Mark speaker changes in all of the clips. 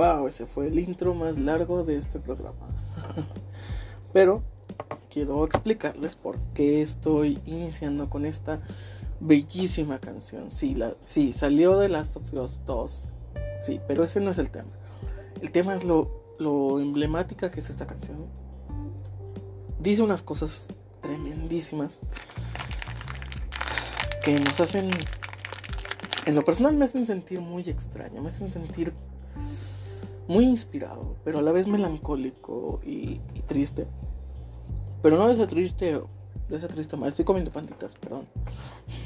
Speaker 1: Wow, ese fue el intro más largo de este programa. Pero quiero explicarles por qué estoy iniciando con esta bellísima canción. Sí, sí, salió de Last of Us 2. Sí, pero ese no es el tema. El tema es lo, lo emblemática que es esta canción. Dice unas cosas tremendísimas que nos hacen, en lo personal me hacen sentir muy extraño, me hacen sentir muy inspirado, pero a la vez melancólico y, triste. Pero no de ese triste, de ese triste malo. Estoy comiendo panditas, perdón.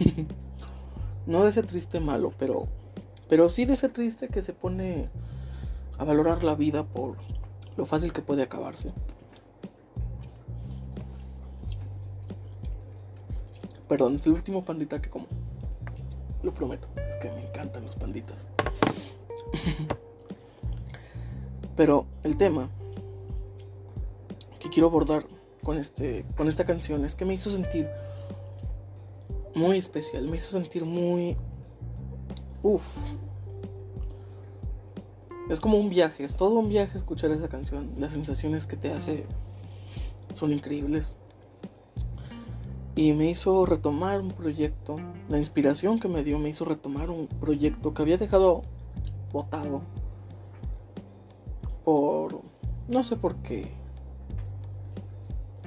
Speaker 1: no de ese triste malo, pero, pero sí de ese triste que se pone a valorar la vida por lo fácil que puede acabarse. Perdón, es el último pandita que como. Lo prometo, es que me encantan los panditas. Pero el tema que quiero abordar con, este, con esta canción es que me hizo sentir muy especial, me hizo sentir muy... Uf. Es como un viaje, es todo un viaje escuchar esa canción. Las sensaciones que te hace son increíbles. Y me hizo retomar un proyecto. La inspiración que me dio me hizo retomar un proyecto que había dejado botado por no sé por qué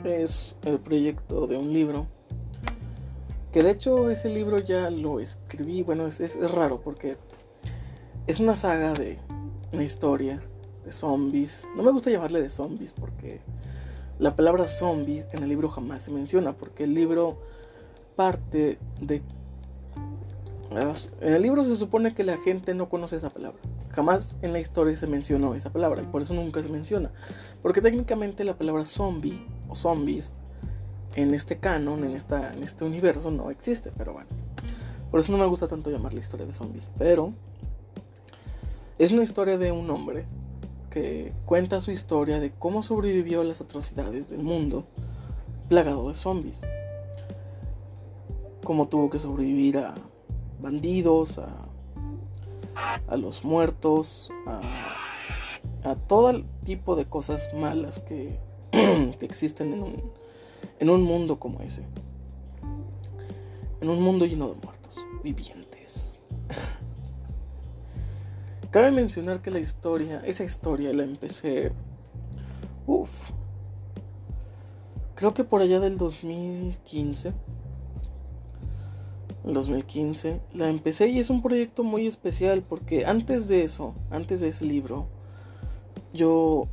Speaker 1: es el proyecto de un libro que de hecho ese libro ya lo escribí bueno es, es, es raro porque es una saga de una historia de zombies no me gusta llamarle de zombies porque la palabra zombies en el libro jamás se menciona, porque el libro parte de... En el libro se supone que la gente no conoce esa palabra. Jamás en la historia se mencionó esa palabra y por eso nunca se menciona. Porque técnicamente la palabra zombie o zombies en este canon, en, esta, en este universo, no existe, pero bueno. Por eso no me gusta tanto llamar la historia de zombies. Pero es una historia de un hombre que cuenta su historia de cómo sobrevivió a las atrocidades del mundo plagado de zombies. Cómo tuvo que sobrevivir a bandidos, a, a los muertos, a, a todo tipo de cosas malas que, que existen en un, en un mundo como ese. En un mundo lleno de muertos vivientes. Cabe mencionar que la historia, esa historia la empecé. Uf. Creo que por allá del 2015. El 2015 la empecé y es un proyecto muy especial porque antes de eso, antes de ese libro, yo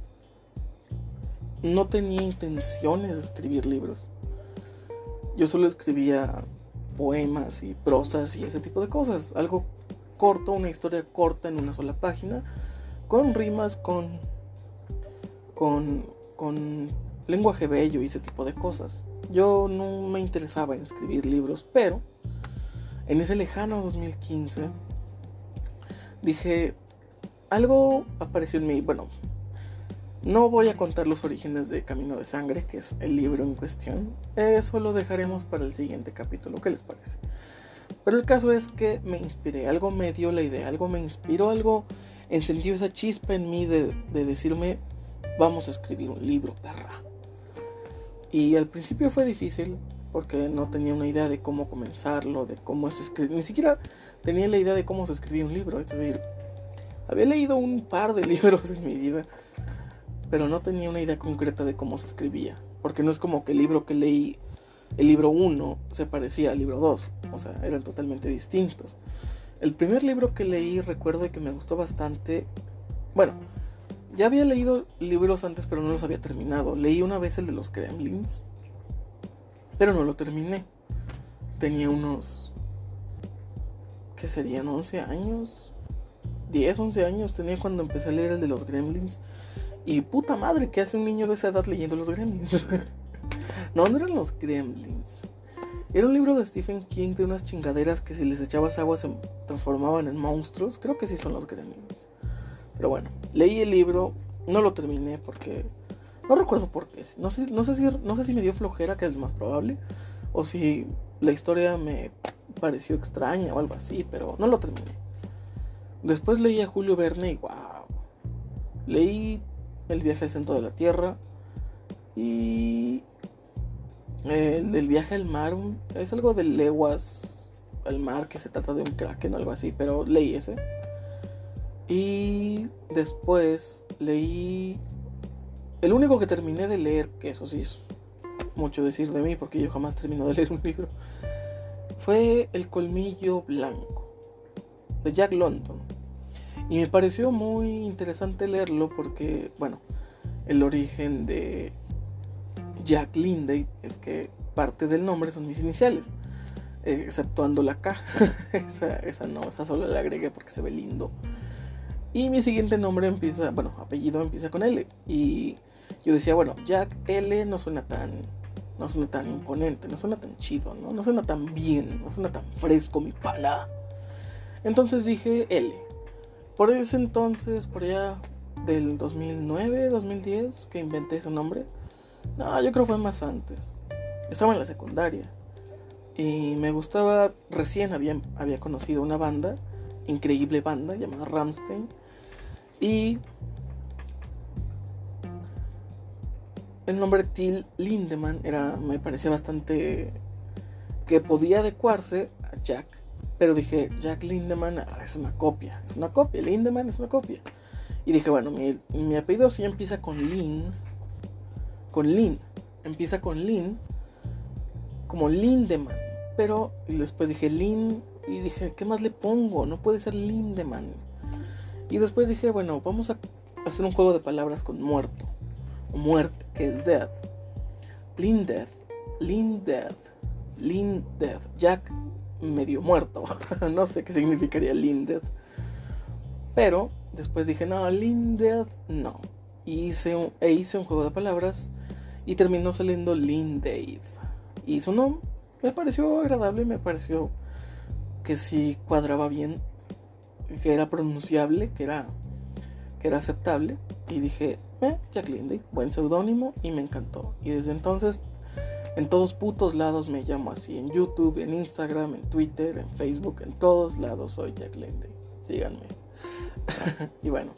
Speaker 1: no tenía intenciones de escribir libros. Yo solo escribía poemas y prosas y ese tipo de cosas. Algo corto, una historia corta en una sola página, con rimas, con, con, con lenguaje bello y ese tipo de cosas. Yo no me interesaba en escribir libros, pero en ese lejano 2015 dije, algo apareció en mí, bueno, no voy a contar los orígenes de Camino de Sangre, que es el libro en cuestión. Eso lo dejaremos para el siguiente capítulo. ¿Qué les parece? Pero el caso es que me inspiré, algo me dio la idea, algo me inspiró, algo encendió esa chispa en mí de, decirme, vamos a escribir un libro, perra. Y al principio fue difícil porque no tenía una idea de cómo comenzarlo, de cómo se escribe, ni siquiera tenía la idea de cómo se escribía un libro. Es decir, había leído un par de libros en mi vida pero no tenía una idea concreta de cómo se escribía. Porque no es como que el libro que leí, el libro 1, se parecía al libro 2. O sea, eran totalmente distintos. El primer libro que leí recuerdo que me gustó bastante. Bueno, ya había leído libros antes, pero no los había terminado. Leí una vez el de los Gremlins, pero no lo terminé. Tenía unos. ¿Qué serían? ¿11 años? 10, 11 años tenía cuando empecé a leer el de los Gremlins. Y puta madre, ¿qué hace un niño de esa edad leyendo los Gremlins? no, no eran los Gremlins. Era un libro de Stephen King de unas chingaderas que si les echabas agua se transformaban en monstruos. Creo que sí son los Gremlins. Pero bueno, leí el libro, no lo terminé porque no recuerdo por qué. No sé, no sé, si, no sé si me dio flojera, que es lo más probable, o si la historia me pareció extraña o algo así, pero no lo terminé. Después leí a Julio Verne y wow. Leí el viaje al centro de la Tierra y el viaje al mar es algo de leguas al mar que se trata de un kraken o algo así, pero leí ese. Y después leí el único que terminé de leer, que eso sí es mucho decir de mí porque yo jamás termino de leer un libro, fue El colmillo blanco de Jack London. Y me pareció muy interesante leerlo porque, bueno, el origen de Jack Linday es que parte del nombre son mis iniciales, exceptuando la K. esa, esa no, esa solo la agregué porque se ve lindo. Y mi siguiente nombre empieza, bueno, apellido empieza con L. Y yo decía, bueno, Jack L no suena tan, no suena tan imponente, no suena tan chido, ¿no? No suena tan bien, no suena tan fresco mi pana. Entonces dije L. Por ese entonces, por allá del 2009, 2010, que inventé ese nombre. No, yo creo que fue más antes. Estaba en la secundaria. Y me gustaba, recién había, había conocido una banda, increíble banda llamada Ramstein. Y el nombre Till Lindemann era, me parecía bastante que podía adecuarse a Jack pero dije, Jack Lindemann ah, es una copia, es una copia, Lindemann es una copia. Y dije, bueno, mi, mi apellido sí empieza con Lin, con Lin, empieza con Lin, como Lindemann. Pero y después dije Lin y dije, ¿qué más le pongo? No puede ser Lindemann. Y después dije, bueno, vamos a hacer un juego de palabras con muerto, muerte, que es death. Lindeth, Lindeth, Lindeth, Jack medio muerto. no sé qué significaría Lindeth. Pero después dije, no, Lindeth, no. hice un, e hice un juego de palabras y terminó saliendo Lindeid. Y sonó, me pareció agradable, me pareció que sí cuadraba bien, que era pronunciable, que era, que era aceptable. Y dije, eh, Jack Lindeid, buen seudónimo y me encantó. Y desde entonces en todos putos lados me llamo así. En YouTube, en Instagram, en Twitter, en Facebook, en todos lados soy Jack Lindeid. Síganme. y bueno.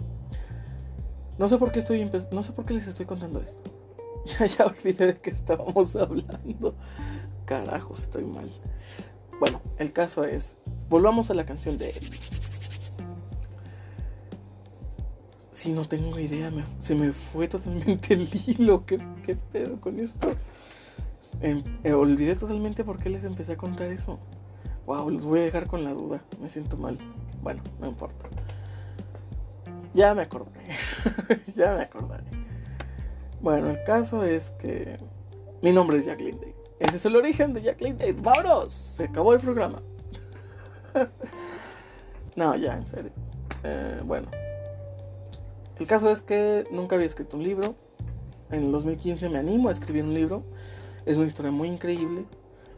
Speaker 1: No sé por qué estoy no sé por qué les estoy contando esto. Ya, ya olvidé de qué estábamos hablando. Carajo, estoy mal. Bueno, el caso es. Volvamos a la canción de él. No tengo idea, se me fue totalmente el hilo. ¿Qué, ¿Qué, pedo con esto? Em, eh, olvidé totalmente por qué les empecé a contar eso. Wow, los voy a dejar con la duda. Me siento mal. Bueno, no importa. Ya me acordé. ya me acordaré. Bueno, el caso es que mi nombre es Jack Linday. Ese es el origen de Jack Linday. ¡Vámonos! Se acabó el programa. no, ya, en serio. Eh, bueno. El caso es que nunca había escrito un libro. En el 2015 me animo a escribir un libro. Es una historia muy increíble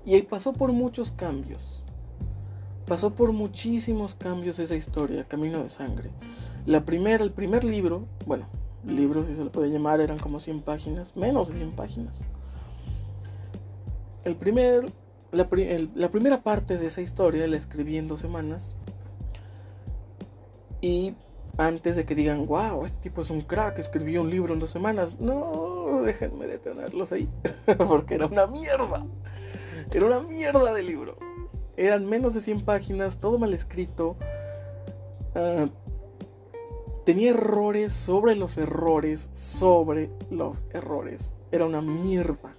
Speaker 1: y pasó por muchos cambios. Pasó por muchísimos cambios esa historia, Camino de Sangre. La primera, el primer libro, bueno, libro si se lo puede llamar, eran como 100 páginas, menos de 100 páginas. El primer, la, la primera parte de esa historia la escribí en dos semanas. Y antes de que digan, wow, este tipo es un crack, escribió un libro en dos semanas. No, déjenme detenerlos ahí, porque era una mierda. Era una mierda de libro. Eran menos de 100 páginas, todo mal escrito. Ah, tenía errores sobre los errores, sobre los errores. Era una mierda.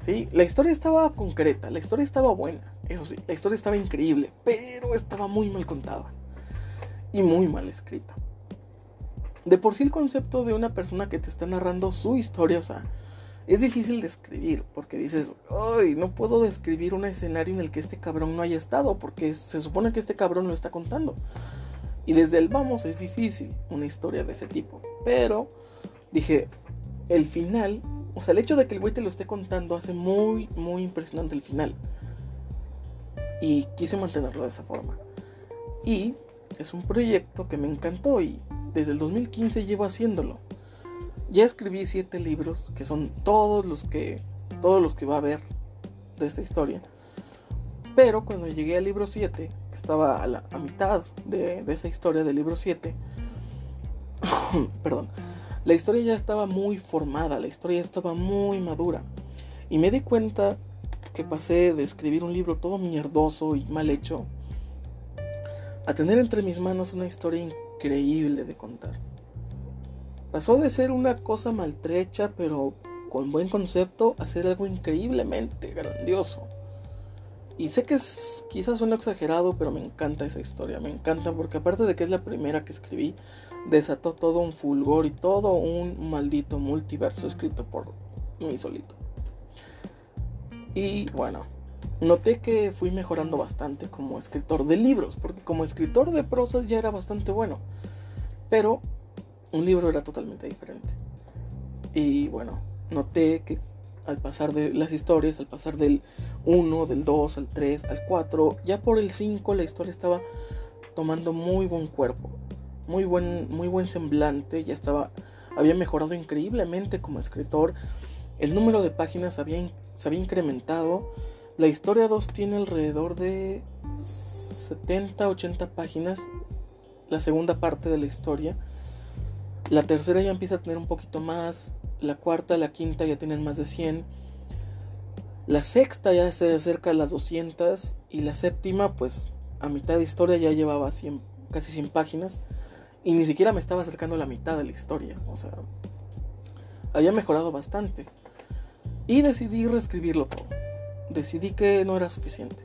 Speaker 1: ¿Sí? La historia estaba concreta, la historia estaba buena, eso sí, la historia estaba increíble, pero estaba muy mal contada y muy mal escrita. De por sí el concepto de una persona que te está narrando su historia, o sea, es difícil de escribir porque dices, ay, no puedo describir un escenario en el que este cabrón no haya estado porque se supone que este cabrón lo está contando. Y desde el vamos es difícil una historia de ese tipo. Pero dije, el final, o sea, el hecho de que el güey te lo esté contando hace muy, muy impresionante el final. Y quise mantenerlo de esa forma. Y es un proyecto que me encantó y desde el 2015 llevo haciéndolo. Ya escribí siete libros, que son todos los que, todos los que va a haber de esta historia. Pero cuando llegué al libro 7, que estaba a, la, mitad de, de, esa historia del libro 7, perdón, la historia ya estaba muy formada, la historia ya estaba muy madura. Y me di cuenta que pasé de escribir un libro todo mierdoso y mal hecho a tener entre mis manos una historia increíble de contar. Pasó de ser una cosa maltrecha pero con buen concepto a ser algo increíblemente grandioso. Y sé que es, quizás suena exagerado, pero me encanta esa historia, me encanta porque aparte de que es la primera que escribí, desató todo un fulgor y todo un maldito multiverso escrito por mí solito. Y bueno, noté que fui mejorando bastante como escritor de libros, porque como escritor de prosas ya era bastante bueno, pero un libro era totalmente diferente. Y bueno, noté que al pasar de las historias, al pasar del 1, del 2, al 3, al 4, ya por el 5 la historia estaba tomando muy buen cuerpo, muy buen, muy buen semblante, ya estaba, había mejorado increíblemente como escritor, el número de páginas había, se había incrementado, la historia 2 tiene alrededor de 70, 80 páginas. La segunda parte de la historia. La tercera ya empieza a tener un poquito más. La cuarta, la quinta ya tienen más de 100. La sexta ya se acerca a las 200. Y la séptima, pues a mitad de historia ya llevaba 100, casi 100 páginas. Y ni siquiera me estaba acercando a la mitad de la historia. O sea, había mejorado bastante. Y decidí reescribirlo todo decidí que no era suficiente.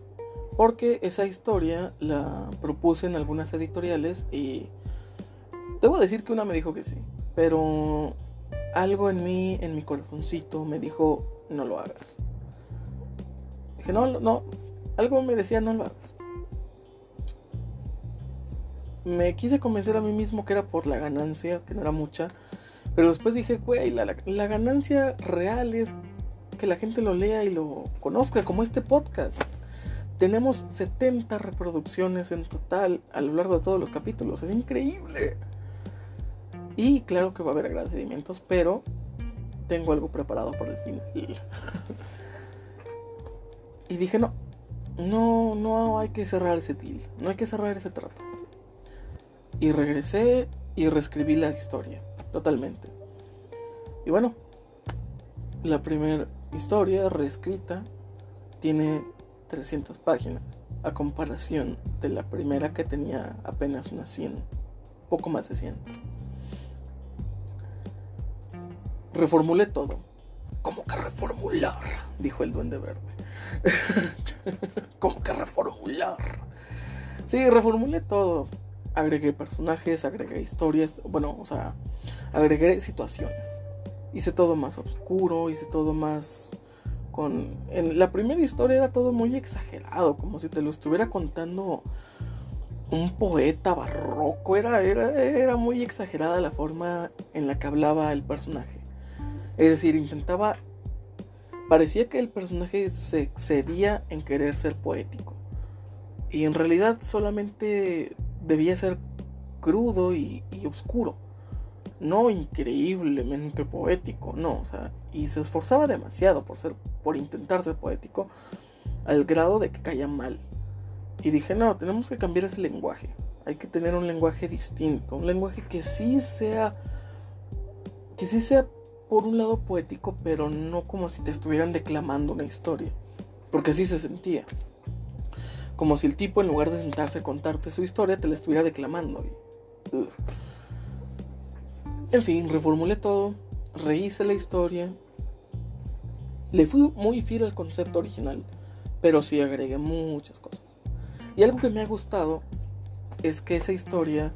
Speaker 1: Porque esa historia la propuse en algunas editoriales y debo decir que una me dijo que sí. Pero algo en mí, en mi corazoncito, me dijo, no lo hagas. Dije, no, no, algo me decía, no lo hagas. Me quise convencer a mí mismo que era por la ganancia, que no era mucha. Pero después dije, güey, la, la ganancia real es que la gente lo lea y lo conozca, como este podcast. Tenemos 70 reproducciones en total a lo largo de todos los capítulos. Es increíble. Y claro que va a haber agradecimientos, pero tengo algo preparado para el final. y dije, no, no, no hay que cerrar ese deal, no hay que cerrar ese trato. Y regresé y reescribí la historia, totalmente. Y bueno, la primera historia reescrita tiene 300 páginas, a comparación de la primera que tenía apenas unas 100, poco más de 100. Reformulé todo. ¿Cómo que reformular? Dijo el duende verde. ¿Cómo que reformular? Sí, reformulé todo. Agregué personajes, agregué historias, bueno, o sea, agregué situaciones. Hice todo más oscuro, hice todo más con... En la primera historia era todo muy exagerado, como si te lo estuviera contando un poeta barroco. Era, era, era muy exagerada la forma en la que hablaba el personaje. Es decir, intentaba... Parecía que el personaje se excedía en querer ser poético. Y en realidad solamente debía ser crudo y, y oscuro. No increíblemente poético, no, o sea, y se esforzaba demasiado por ser, por intentar ser poético, al grado de que caía mal. Y dije, no, tenemos que cambiar ese lenguaje. Hay que tener un lenguaje distinto, un lenguaje que sí sea, que sí sea por un lado poético, pero no como si te estuvieran declamando una historia, porque así se sentía. Como si el tipo, en lugar de sentarse a contarte su historia, te la estuviera declamando. En fin, reformulé todo, rehice la historia. Le fui muy fiel al concepto original, pero sí agregué muchas cosas. Y algo que me ha gustado es que esa historia,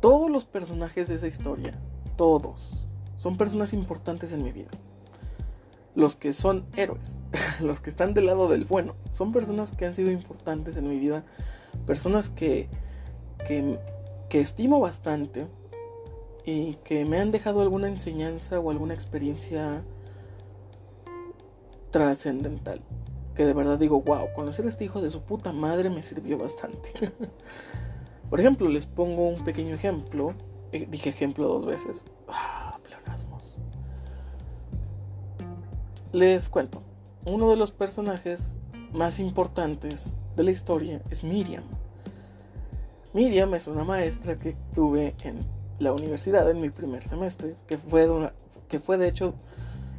Speaker 1: todos los personajes de esa historia, todos, son personas importantes en mi vida. Los que son héroes, los que están del lado del bueno, son personas que han sido importantes en mi vida, personas que, que, que estimo bastante y que me han dejado alguna enseñanza o alguna experiencia trascendental. Que de verdad digo, wow, conocer a este hijo de su puta madre me sirvió bastante. Por ejemplo, les pongo un pequeño ejemplo. Eh, dije ejemplo dos veces. Ah, pleonasmos. Les cuento. Uno de los personajes más importantes de la historia es Miriam. Miriam es una maestra que tuve en la universidad en mi primer semestre, que fue, que fue de hecho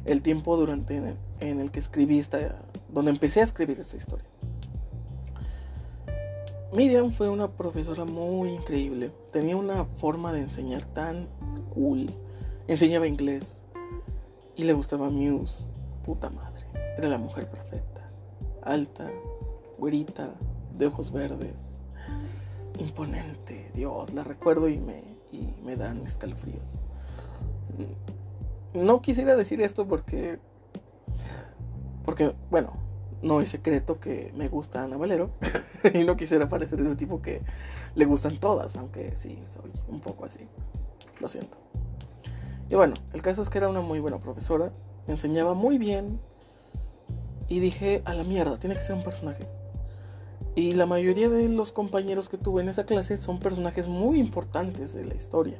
Speaker 1: el tiempo durante en el, que escribí esta, donde empecé a escribir esta historia. Miriam fue una profesora muy increíble, tenía una forma de enseñar tan cool, enseñaba inglés y le gustaba Muse, puta madre, era la mujer perfecta, alta, güerita, de ojos verdes, imponente, Dios, la recuerdo y me, y me dan escalofríos. No quisiera decir esto porque, porque, bueno, no es secreto que me gusta Ana Valero y no quisiera parecer ese tipo que le gustan todas, aunque sí, soy un poco así. Lo siento. Y bueno, el caso es que era una muy buena profesora, me enseñaba muy bien y dije, a la mierda, tiene que ser un personaje. Y la mayoría de los compañeros que tuve en esa clase son personajes muy importantes de la historia.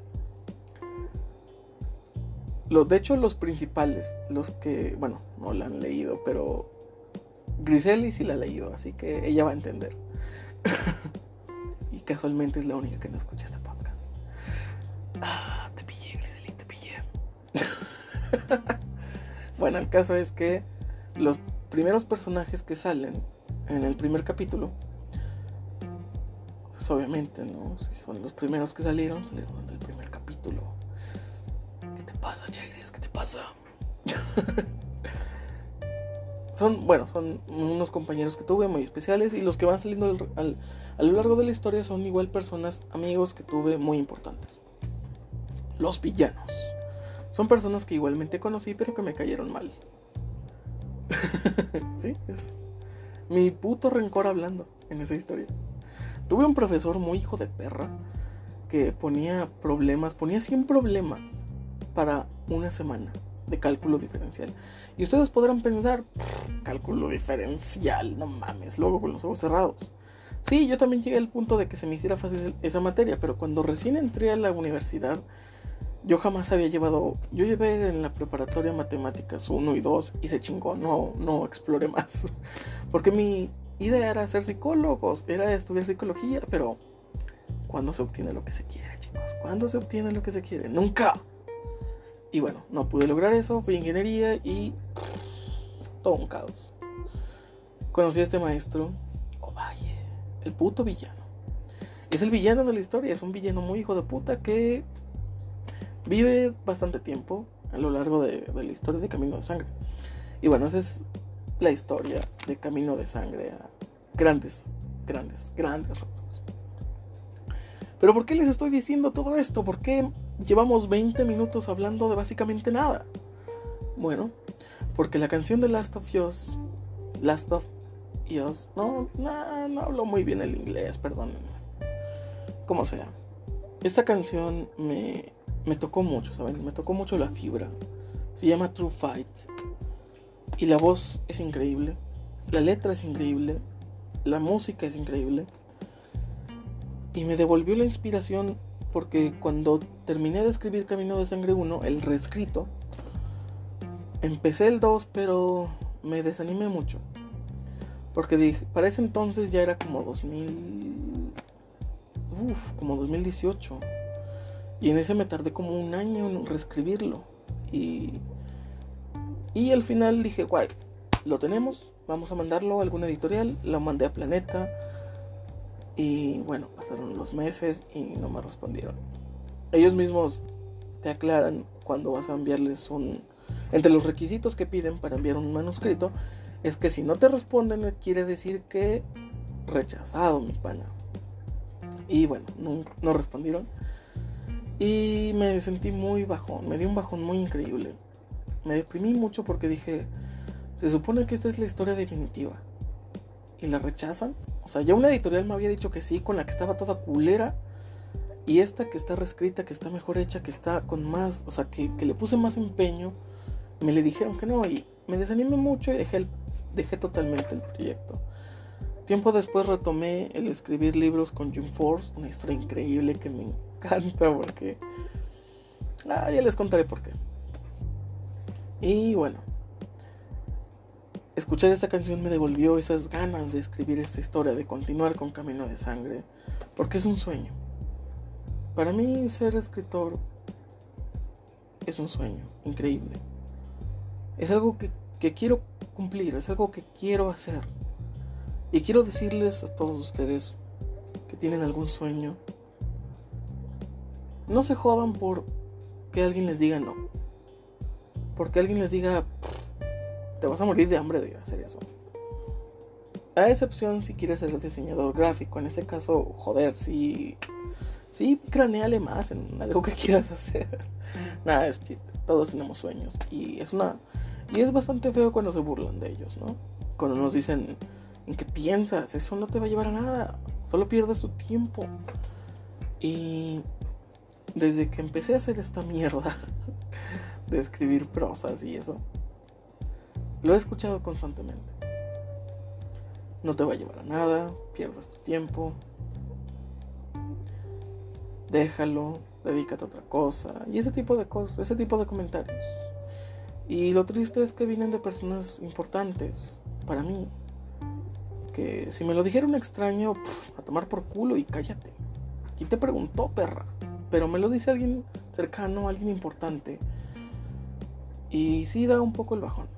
Speaker 1: Los, de hecho, los principales, los que, bueno, no la han leído, pero Griseli sí la ha leído, así que ella va a entender. y casualmente es la única que no escucha este podcast. Ah, te pillé, Griseli, te pillé. bueno, el caso es que los primeros personajes que salen en el primer capítulo, pues obviamente, ¿no? Si son los primeros que salieron, salieron en el primer capítulo. ¿Qué te pasa, Chagris? ¿Qué te pasa? son, bueno, son unos compañeros que tuve muy especiales y los que van saliendo a lo largo de la historia son igual personas, amigos que tuve muy importantes. Los villanos. Son personas que igualmente conocí, pero que me cayeron mal. sí, es mi puto rencor hablando en esa historia. Tuve un profesor muy hijo de perra que ponía problemas, ponía 100 problemas para una semana de cálculo diferencial. Y ustedes podrán pensar, cálculo diferencial, no mames, luego con los ojos cerrados. Sí, yo también llegué al punto de que se me hiciera fácil esa materia, pero cuando recién entré a la universidad, yo jamás había llevado, yo llevé en la preparatoria matemáticas 1 y 2 y se chingó, no, no exploré más. Porque mi idea era ser psicólogos, era estudiar psicología, pero ¿cuándo se obtiene lo que se quiere, chicos? ¿Cuándo se obtiene lo que se quiere? Nunca. Y bueno, no pude lograr eso, fui ingeniería y todo un caos. Conocí a este maestro, Ovalle, el puto villano. Es el villano de la historia, es un villano muy hijo de puta que vive bastante tiempo a lo largo de, la historia de Camino de Sangre. Y bueno, esa es la historia de Camino de Sangre a grandes, grandes, grandes rasgos. Pero ¿por qué les estoy diciendo todo esto? ¿Por qué llevamos 20 minutos hablando de básicamente nada? Bueno, porque la canción de Last of Us, Last of Us, no, no, no hablo muy bien el inglés, perdón. Como sea. Esta canción me, me tocó mucho, ¿saben? Me tocó mucho la fibra. Se llama True Fight. Y la voz es increíble. La letra es increíble. La música es increíble. Y me devolvió la inspiración porque cuando terminé de escribir Camino de Sangre 1, el reescrito, empecé el 2, pero me desanimé mucho. Porque dije, para ese entonces ya era como 2000... Uf, como 2018. Y en ese me tardé como un año en reescribirlo. Y, y al final dije, guay, lo tenemos, vamos a mandarlo a alguna editorial. Lo mandé a Planeta. Y bueno, pasaron los meses y no me respondieron. Ellos mismos te aclaran cuando vas a enviarles un... Entre los requisitos que piden para enviar un manuscrito es que si no te responden quiere decir que rechazado mi pana. Y bueno, no, no respondieron. Y me sentí muy bajón, me dio un bajón muy increíble. Me deprimí mucho porque dije, se supone que esta es la historia definitiva. ¿Y la rechazan? O sea, ya una editorial me había dicho que sí, con la que estaba toda culera. Y esta que está reescrita, que está mejor hecha, que está con más, o sea, que, le puse más empeño, me le dijeron que no. Y me desanimé mucho y dejé, dejé totalmente el proyecto. Tiempo después retomé el escribir libros con Jim Force, una historia increíble que me encanta porque... Ah, ya les contaré por qué. Y bueno, escuchar esta canción me devolvió esas ganas de escribir esta historia, de continuar con Camino de Sangre, porque es un sueño. Para mí ser escritor es un sueño increíble. Es algo que, que quiero cumplir, es algo que quiero hacer. Y quiero decirles a todos ustedes que tienen algún sueño, no se jodan por que alguien les diga no. Porque alguien les diga, te vas a morir de hambre de hacer eso. A excepción si quieres ser diseñador gráfico, en este caso, joder, sí, sí, craneale más en algo que quieras hacer. Nada, es chiste, todos tenemos sueños y es una y es bastante feo cuando se burlan de ellos, ¿no? Cuando nos dicen, ¿en qué piensas? Eso no te va a llevar a nada, solo pierdes tu tiempo. Y desde que empecé a hacer esta mierda de escribir prosas y eso, lo he escuchado constantemente. No te va a llevar a nada, pierdas tu tiempo, déjalo, dedícate a otra cosa y ese tipo de cosas, ese tipo de comentarios. Y lo triste es que vienen de personas importantes para mí, que si me lo dijera un extraño, a tomar por culo y cállate. ¿Quién te preguntó, perra? Pero me lo dice alguien cercano, alguien importante. Y sí da un poco el bajón.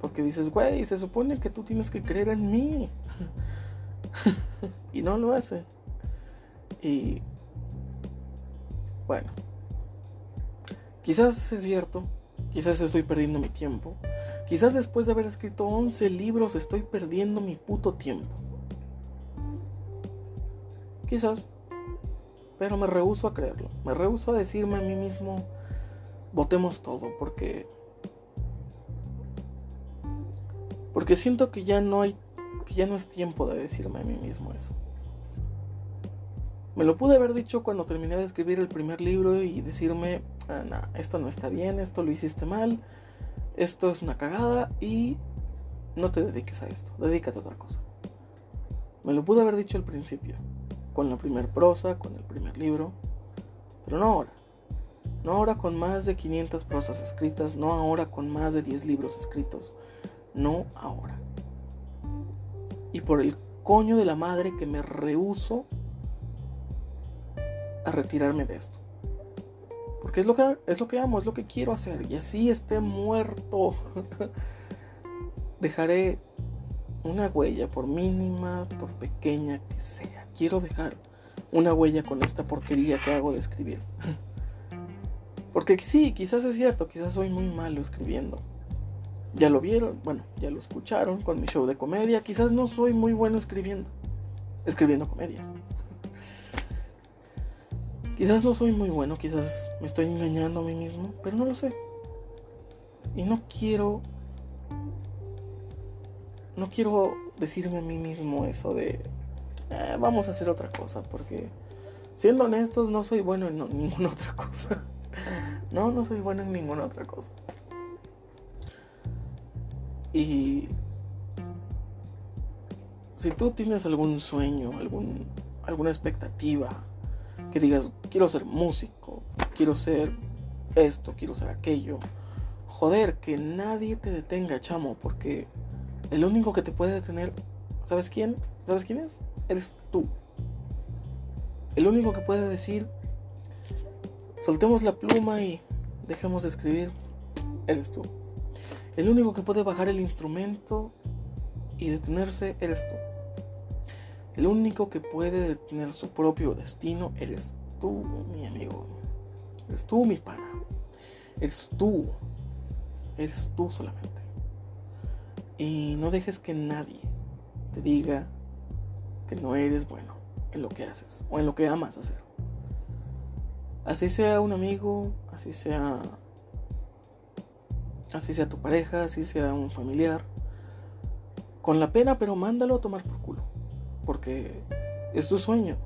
Speaker 1: Porque dices, güey, se supone que tú tienes que creer en mí. y no lo hace. Y bueno, quizás es cierto, quizás estoy perdiendo mi tiempo. Quizás después de haber escrito 11 libros estoy perdiendo mi puto tiempo. Quizás. Pero me rehuso a creerlo. Me rehuso a decirme a mí mismo, Votemos todo porque porque siento que ya no hay que ya no es tiempo de decirme a mí mismo eso. Me lo pude haber dicho cuando terminé de escribir el primer libro y decirme, ah, esto no está bien, esto lo hiciste mal, esto es una cagada y no te dediques a esto, dedícate a otra cosa. Me lo pude haber dicho al principio, con la primer prosa, con el primer libro, pero no ahora. No ahora con más de 500 prosas escritas, no ahora con más de 10 libros escritos, no ahora. Y por el coño de la madre que me rehuso a retirarme de esto. Porque es lo que es lo que amo, es lo que quiero hacer y así esté muerto. Dejaré una huella por mínima, por pequeña que sea. Quiero dejar una huella con esta porquería que hago de escribir. Porque sí, quizás es cierto, quizás soy muy malo escribiendo. Ya lo vieron, bueno, ya lo escucharon con mi show de comedia. Quizás no soy muy bueno escribiendo. Escribiendo comedia. Quizás no soy muy bueno, quizás me estoy engañando a mí mismo, pero no lo sé. Y no quiero... No quiero decirme a mí mismo eso de... "Ah, vamos a hacer otra cosa, porque siendo honestos no soy bueno en ninguna otra cosa. No, no soy bueno en ninguna otra cosa. Y si tú tienes algún sueño, algún, alguna expectativa, que digas, quiero ser músico, quiero ser esto, quiero ser aquello, joder, que nadie te detenga, chamo, porque el único que te puede detener, ¿sabes quién? ¿Sabes quién es? Eres tú. El único que puede decir, soltemos la pluma y dejemos de escribir, eres tú. El único que puede bajar el instrumento y detenerse, eres tú. El único que puede detener su propio destino, eres tú, mi amigo. Eres tú, mi pana. Eres tú. Eres tú solamente. Y no dejes que nadie te diga que no eres bueno en lo que haces o en lo que amas hacer. Así sea un amigo, así sea así sea tu pareja, así sea un familiar. Con la pena, pero mándalo a tomar por culo, porque es tu sueño.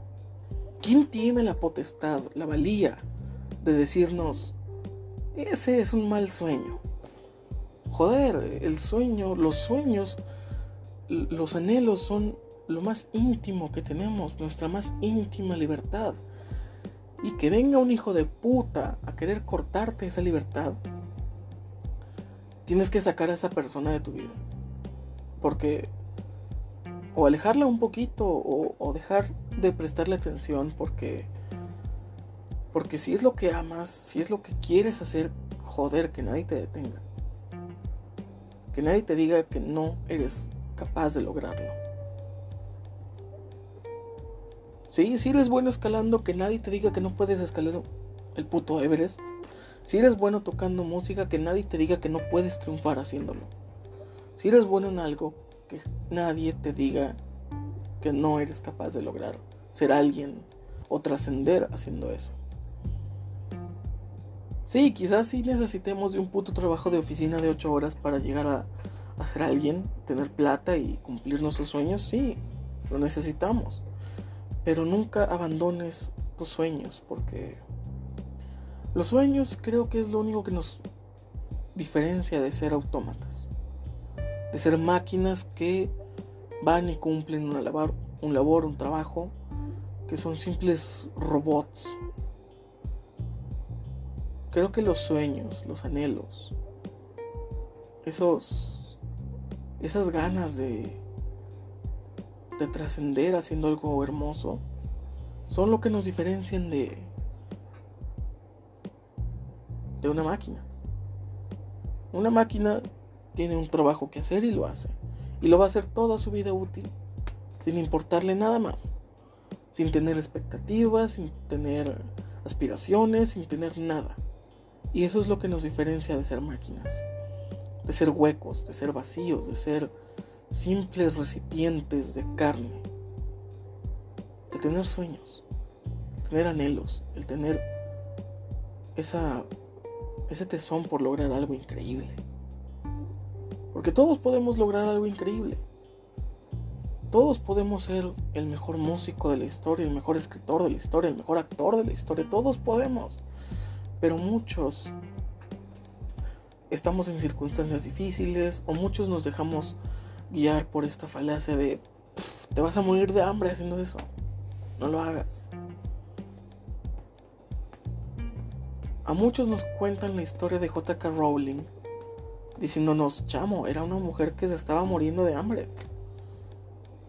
Speaker 1: ¿Quién tiene la potestad, la valía de decirnos ese es un mal sueño? Joder, el sueño, los sueños, los anhelos son lo más íntimo que tenemos, nuestra más íntima libertad. Y que venga un hijo de puta a querer cortarte esa libertad, tienes que sacar a esa persona de tu vida. Porque o alejarla un poquito o, o dejar de prestarle atención porque porque si es lo que amas, si es lo que quieres hacer, joder, que nadie te detenga. Que nadie te diga que no eres capaz de lograrlo. Sí, si eres bueno escalando, que nadie te diga que no puedes escalar el puto Everest. Si eres bueno tocando música, que nadie te diga que no puedes triunfar haciéndolo. Si eres bueno en algo, que nadie te diga que no eres capaz de lograr ser alguien o trascender haciendo eso. Sí, quizás sí necesitemos de un puto trabajo de oficina de 8 horas para llegar a, a ser alguien, tener plata y cumplir nuestros sueños. Sí, lo necesitamos. Pero nunca abandones tus sueños porque los sueños creo que es lo único que nos diferencia de ser autómatas. De ser máquinas que van y cumplen una un labor, un trabajo, que son simples robots. Creo que los sueños, los anhelos, esos esas ganas de de trascender haciendo algo hermoso son lo que nos diferencian de de una máquina. Una máquina tiene un trabajo que hacer y lo hace. Y lo va a hacer toda su vida útil, sin importarle nada más. Sin tener expectativas, sin tener aspiraciones, sin tener nada. Y eso es lo que nos diferencia de ser máquinas. De ser huecos, de ser vacíos, de ser simples recipientes de carne. El tener sueños, el tener anhelos, el tener esa ese tesón por lograr algo increíble. Porque todos podemos lograr algo increíble. Todos podemos ser el mejor músico de la historia, el mejor escritor de la historia, el mejor actor de la historia. Todos podemos. Pero muchos estamos en circunstancias difíciles o muchos nos dejamos guiar por esta falacia de te vas a morir de hambre haciendo eso. No lo hagas. A muchos nos cuentan la historia de JK Rowling diciéndonos, chamo, era una mujer que se estaba muriendo de hambre.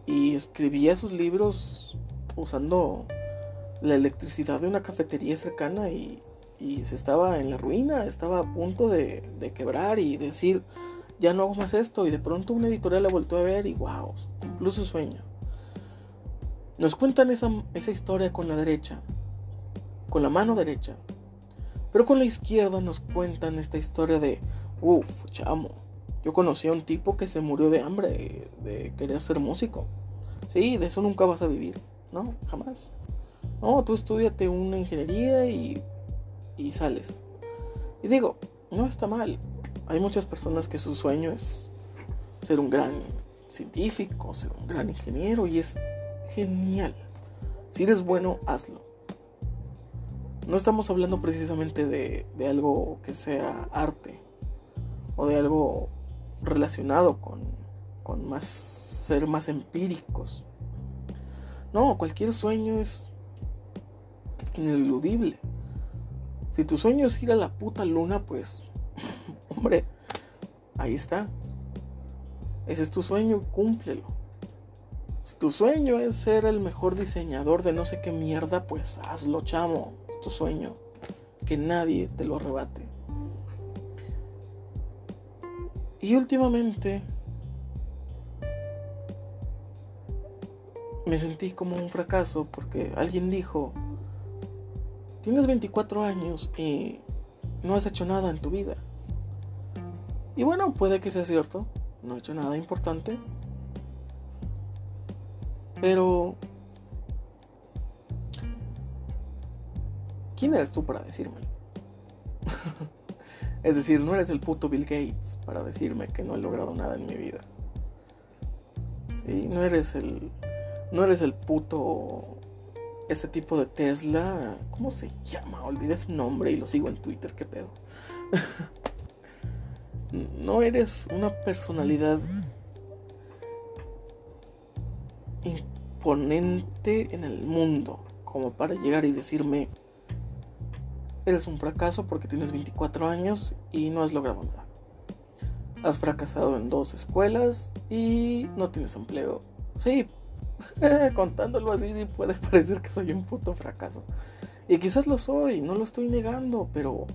Speaker 1: Y escribía sus libros usando la electricidad de una cafetería cercana y, se estaba en la ruina, estaba a punto de, de, quebrar y decir, ya no hago más esto. Y de pronto una editorial la volvió a ver y wow, cumplió su sueño. Nos cuentan esa, esa historia con la derecha, con la mano derecha. Pero con la izquierda nos cuentan esta historia de, uff, chamo, yo conocí a un tipo que se murió de hambre, de querer ser músico. Sí, de eso nunca vas a vivir, ¿no? Jamás. No, tú estudiate una ingeniería y, y sales. Y digo, no está mal. Hay muchas personas que su sueño es ser un gran científico, ser un gran ingeniero y es genial. Si eres bueno, hazlo. No estamos hablando precisamente de, algo que sea arte o de algo relacionado con, con más ser más empíricos. No, cualquier sueño es ineludible. Si tu sueño es ir a la puta luna, pues, hombre, ahí está. Ese es tu sueño, cúmplelo. Si tu sueño es ser el mejor diseñador de no sé qué mierda, pues hazlo, chamo. Es tu sueño. Que nadie te lo arrebate. Y últimamente me sentí como un fracaso porque alguien dijo, tienes 24 años y no has hecho nada en tu vida. Y bueno, puede que sea cierto, no he hecho nada importante, pero... ¿Quién eres tú para decirme? es decir, no eres el puto Bill Gates para decirme que no he logrado nada en mi vida. ¿Sí? No eres el... No eres el puto... Ese tipo de Tesla. ¿Cómo se llama? Olvidé su nombre y lo sigo en Twitter. ¿Qué pedo? no eres una personalidad imponente en el mundo como para llegar y decirme, eres un fracaso porque tienes 24 años y no has logrado nada. Has fracasado en dos escuelas y no tienes empleo. Sí, contándolo así sí puede parecer que soy un puto fracaso. Y quizás lo soy, no lo estoy negando, pero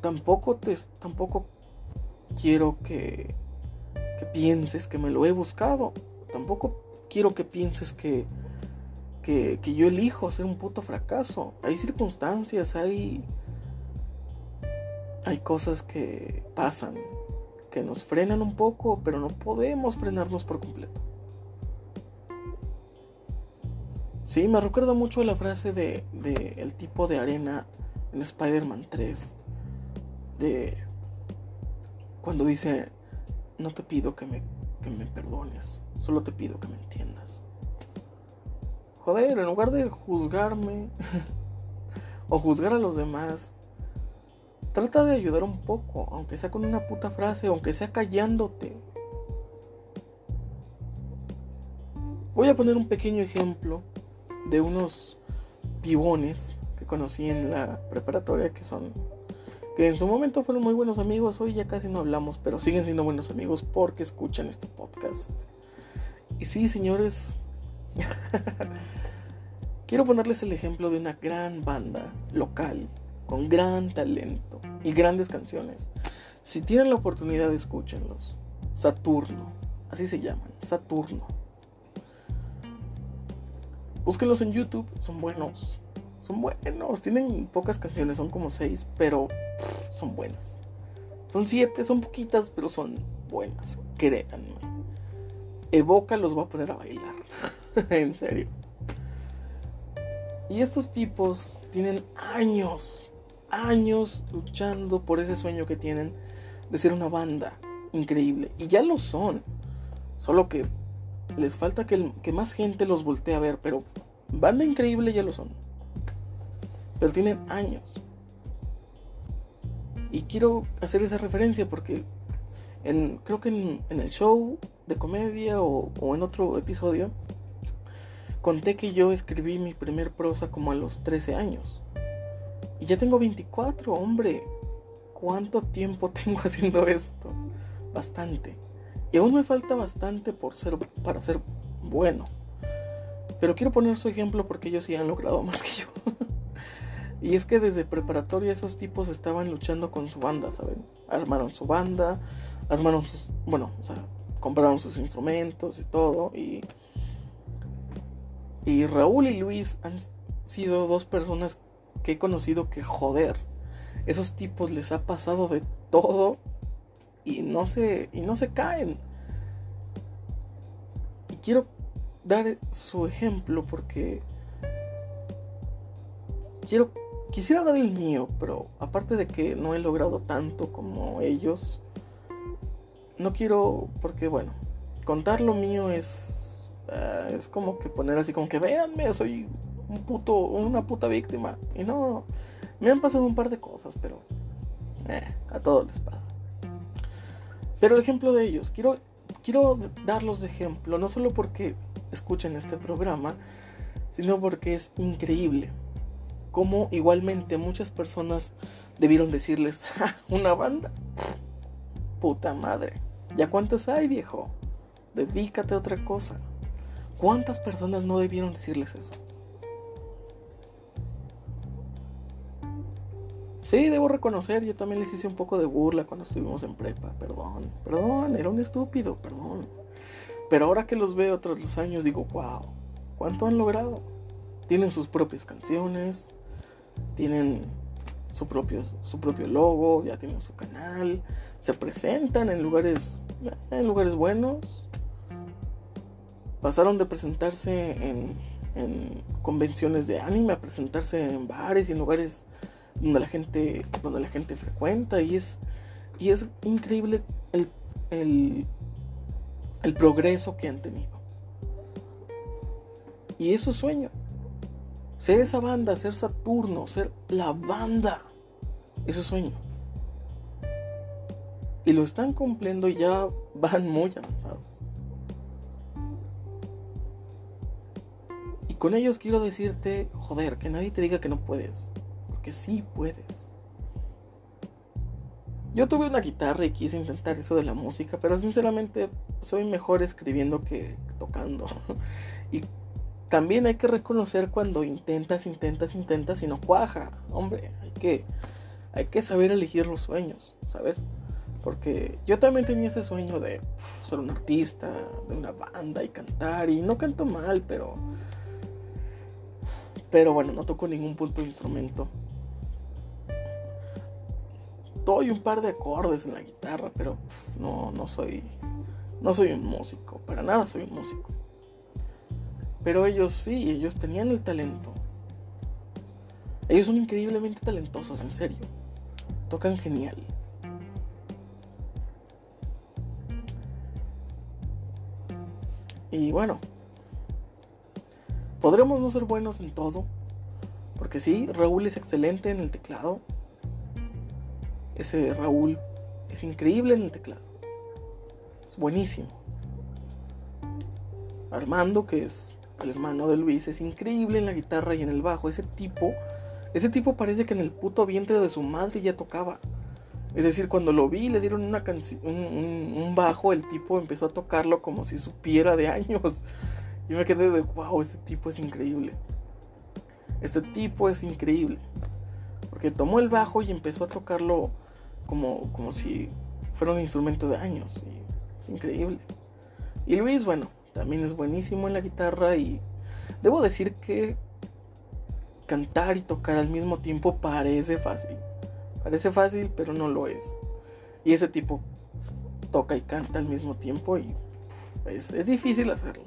Speaker 1: tampoco te tampoco quiero que que pienses que me lo he buscado tampoco quiero que pienses que, que, yo elijo ser un puto fracaso. Hay circunstancias, hay, hay cosas que pasan, que nos frenan un poco, pero no podemos frenarnos por completo. Sí, me recuerda mucho la frase de, de el tipo de arena en Spider-Man 3. De cuando dice, no te pido que me que me perdones. Solo te pido que me entiendas. Joder, en lugar de juzgarme o juzgar a los demás, trata de ayudar un poco, aunque sea con una puta frase, aunque sea callándote. Voy a poner un pequeño ejemplo de unos pibones que conocí en la preparatoria que son que en su momento fueron muy buenos amigos, hoy ya casi no hablamos, pero siguen siendo buenos amigos porque escuchan este podcast. Y sí, señores, quiero ponerles el ejemplo de una gran banda local, con gran talento y grandes canciones. Si tienen la oportunidad, escúchenlos. Saturno, así se llaman, Saturno. Búsquenlos en YouTube, son buenos son buenos. Tienen pocas canciones, son como seis, pero son buenas. Son siete, son poquitas, pero son buenas. Créanme. Evoca los va a poner a bailar. en serio. Y estos tipos tienen años, años luchando por ese sueño que tienen de ser una banda increíble. Y ya lo son. Solo que les falta que, que más gente los voltee a ver. Pero banda increíble ya lo son. Pero tienen años. Y quiero hacer esa referencia porque en, creo que en, en el show de comedia o, en otro episodio conté que yo escribí mi primer prosa como a los 13 años. Y ya tengo 24, hombre. ¿Cuánto tiempo tengo haciendo esto? Bastante. Y aún me falta bastante por ser, para ser bueno. Pero quiero poner su ejemplo porque ellos sí han logrado más que yo. y es que desde preparatoria esos tipos estaban luchando con su banda, ¿saben? Armaron su banda, armaron sus... Bueno, o sea, compraron sus instrumentos y todo. Y, y Raúl y Luis han sido dos personas que he conocido que joder. Esos tipos les ha pasado de todo y no se, y no se caen. Y quiero dar su ejemplo porque quiero quisiera dar el mío, pero aparte de que no he logrado tanto como ellos, no quiero porque bueno, contar lo mío es eh, es como que poner así como que véanme, soy un puto una puta víctima y no me han pasado un par de cosas, pero eh, a todos les pasa. Pero el ejemplo de ellos, quiero, quiero darlos de ejemplo, no solo porque escuchen este programa, sino porque es increíble. Como igualmente muchas personas debieron decirles, "Ja, una banda. Puta madre. ¿Ya cuántas hay, viejo? Dedícate a otra cosa. ¿Cuántas personas no debieron decirles eso? Sí, debo reconocer, yo también les hice un poco de burla cuando estuvimos en prepa. Perdón, perdón, era un estúpido, perdón. Pero ahora que los veo tras los años digo, wow, ¿cuánto han logrado? Tienen sus propias canciones, tienen su propio, su propio logo, ya tienen su canal, se presentan en lugares, en lugares buenos. Pasaron de presentarse en, en convenciones de anime a presentarse en bares y en lugares donde la gente donde la gente frecuenta y es y es increíble el, el, progreso que han tenido. Y es su sueño. Ser esa banda ser Saturno ser la banda es su sueño. Y lo están cumpliendo y ya van muy avanzados. Y con ellos quiero decirte joder que nadie te diga que no puedes sí puedes. Yo tuve una guitarra y quise intentar eso de la música, pero sinceramente soy mejor escribiendo que tocando. Y también hay que reconocer cuando intentas, intentas, intentas y no cuaja. Hombre, hay que, hay que saber elegir los sueños, ¿sabes? Porque yo también tenía ese sueño de ser un artista, de una banda y cantar. Y no canto mal, pero... Pero bueno, no toco ningún punto de instrumento doy un par de acordes en la guitarra, pero no, no soy, no soy un músico, para nada soy un músico. Pero ellos sí, ellos tenían el talento. Ellos son increíblemente talentosos, en serio. Tocan genial. Y bueno, podremos no ser buenos en todo, porque sí, Raúl es excelente en el teclado, ese Raúl es increíble en el teclado. Es buenísimo. Armando, que es el hermano de Luis, es increíble en la guitarra y en el bajo. Ese tipo, ese tipo parece que en el puto vientre de su madre ya tocaba. Es decir, cuando lo vi le dieron una un, un bajo, el tipo empezó a tocarlo como si supiera de años. Y me quedé de, wow, este tipo es increíble. Este tipo es increíble. Porque tomó el bajo y empezó a tocarlo como, como si fuera un instrumento de años. Y es increíble. Y Luis, bueno, también es buenísimo en la guitarra y debo decir que cantar y tocar al mismo tiempo parece fácil. Parece fácil, pero no lo es. Y ese tipo toca y canta al mismo tiempo y es, es difícil hacerlo.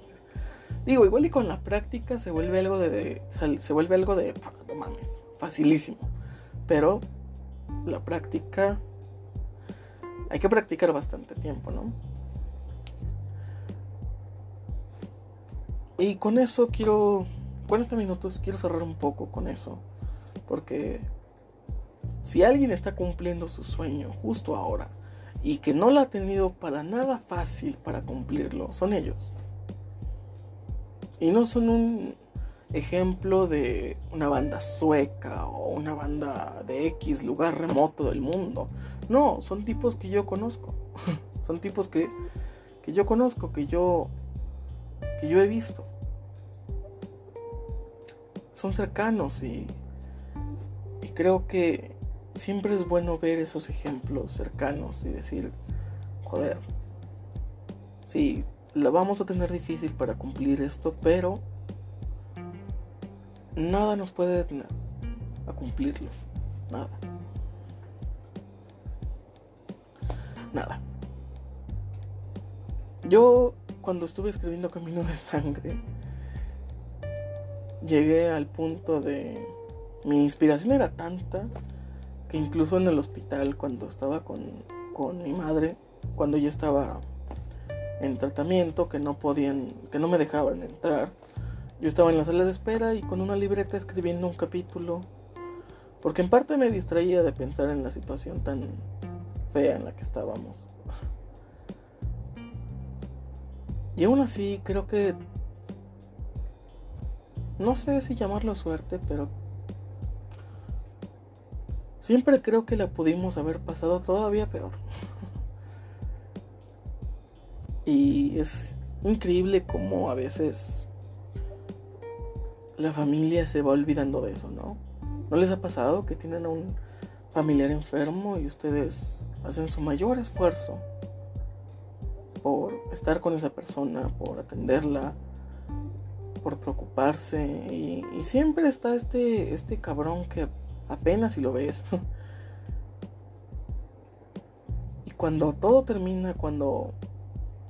Speaker 1: Digo, igual y con la práctica se vuelve algo de, de se vuelve algo de no mames, facilísimo. Pero la práctica hay que practicar bastante tiempo, ¿no? Y con eso quiero 40 minutos, quiero cerrar un poco con eso, porque si alguien está cumpliendo su sueño justo ahora y que no lo ha tenido para nada fácil para cumplirlo, son ellos. Y no son un ejemplo de una banda sueca o una banda de X lugar remoto del mundo. No, son tipos que yo conozco. son tipos que, que yo conozco, que yo, que yo he visto. Son cercanos y, y creo que siempre es bueno ver esos ejemplos cercanos y decir, joder, sí, la vamos a tener difícil para cumplir esto, pero nada nos puede detener a cumplirlo. Nada. Nada. Yo cuando estuve escribiendo Camino de Sangre, llegué al punto de... Mi inspiración era tanta que incluso en el hospital cuando estaba con, con mi madre, cuando ya estaba en tratamiento, que no podían, que no me dejaban entrar, yo estaba en la sala de espera y con una libreta escribiendo un capítulo, porque en parte me distraía de pensar en la situación tan fea en la que estábamos. Y aún así creo que... No sé si llamarlo suerte, pero... Siempre creo que la pudimos haber pasado todavía peor. y es increíble como a veces la familia se va olvidando de eso, ¿no? ¿No les ha pasado que tienen a un familiar enfermo y ustedes hacen su mayor esfuerzo por estar con esa persona, por atenderla, por preocuparse y, siempre está este, este cabrón que apenas si lo ves. y cuando todo termina, cuando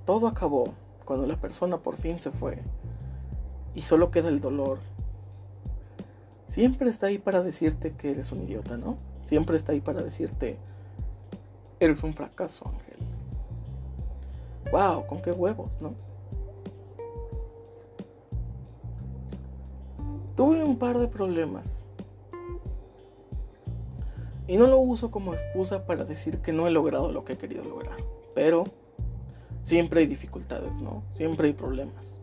Speaker 1: todo acabó, cuando la persona por fin se fue y solo queda el dolor siempre está ahí para decirte que eres un idiota, ¿no? Siempre está ahí para decirte, eres un fracaso, Ángel. ¡Wow! ¿Con qué huevos, no? Tuve un par de problemas. Y no lo uso como excusa para decir que no he logrado lo que he querido lograr. Pero siempre hay dificultades, ¿no? Siempre hay problemas.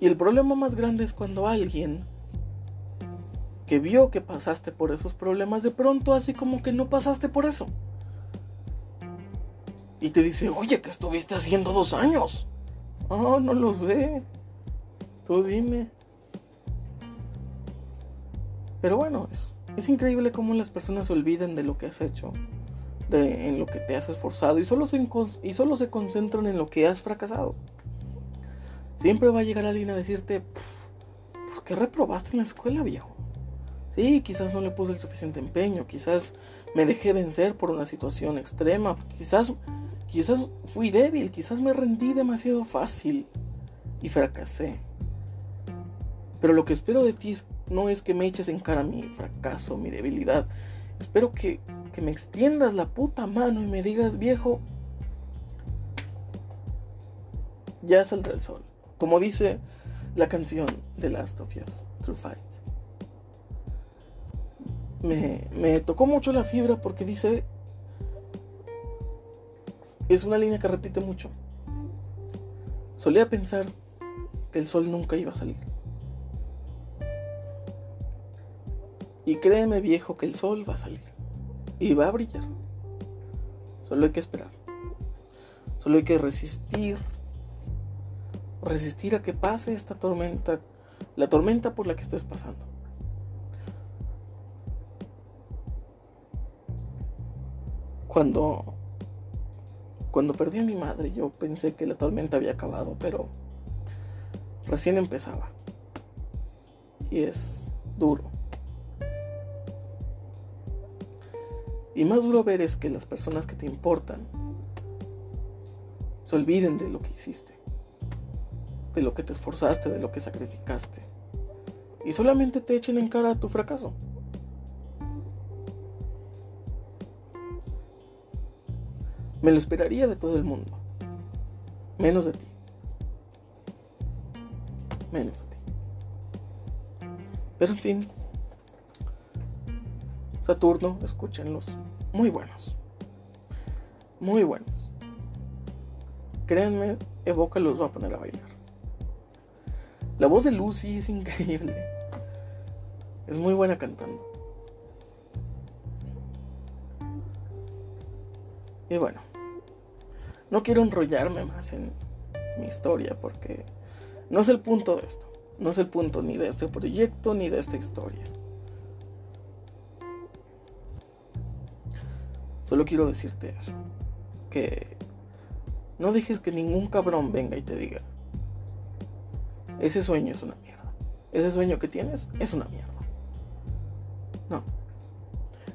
Speaker 1: Y el problema más grande es cuando alguien que vio que pasaste por esos problemas, de pronto así como que no pasaste por eso. Y te dice, oye, ¿qué estuviste haciendo dos años? Oh, no lo sé. Tú dime. Pero bueno, es, es increíble cómo las personas se olvidan de lo que has hecho, de en lo que te has esforzado y solo, se, y solo se concentran en lo que has fracasado. Siempre va a llegar alguien a decirte, ¿por qué reprobaste en la escuela, viejo? Sí, quizás no le puse el suficiente empeño, quizás me dejé vencer por una situación extrema, quizás, quizás fui débil, quizás me rendí demasiado fácil y fracasé. Pero lo que espero de ti no es que me eches en cara mi fracaso, mi debilidad. Espero que, que me extiendas la puta mano y me digas, viejo, ya saldrá el sol. Como dice la canción de Last of Us, True Fight me, tocó mucho la fibra porque dice, es una línea que repite mucho. Solía pensar que el sol nunca iba a salir. Y créeme viejo que el sol va a salir. Y va a brillar. Solo hay que esperar. Solo hay que resistir. Resistir a que pase esta tormenta. La tormenta por la que estés pasando. Cuando cuando perdí a mi madre, yo pensé que la tormenta había acabado, pero recién empezaba. Y es duro. Y más duro ver es que las personas que te importan se olviden de lo que hiciste, de lo que te esforzaste, de lo que sacrificaste. Y solamente te echen en cara tu fracaso. Me lo esperaría de todo el mundo. Menos de ti. Menos de ti. Pero en fin. Saturno, escúchenlos. Muy buenos. Muy buenos. Créanme, Evoca los va a poner a bailar. La voz de Lucy es increíble. Es muy buena cantando. Y bueno, no quiero enrollarme más en mi historia porque no es el punto de esto. No es el punto ni de este proyecto ni de esta historia. Solo quiero decirte eso. Que no dejes que ningún cabrón venga y te diga, ese sueño es una mierda. Ese sueño que tienes es una mierda. No.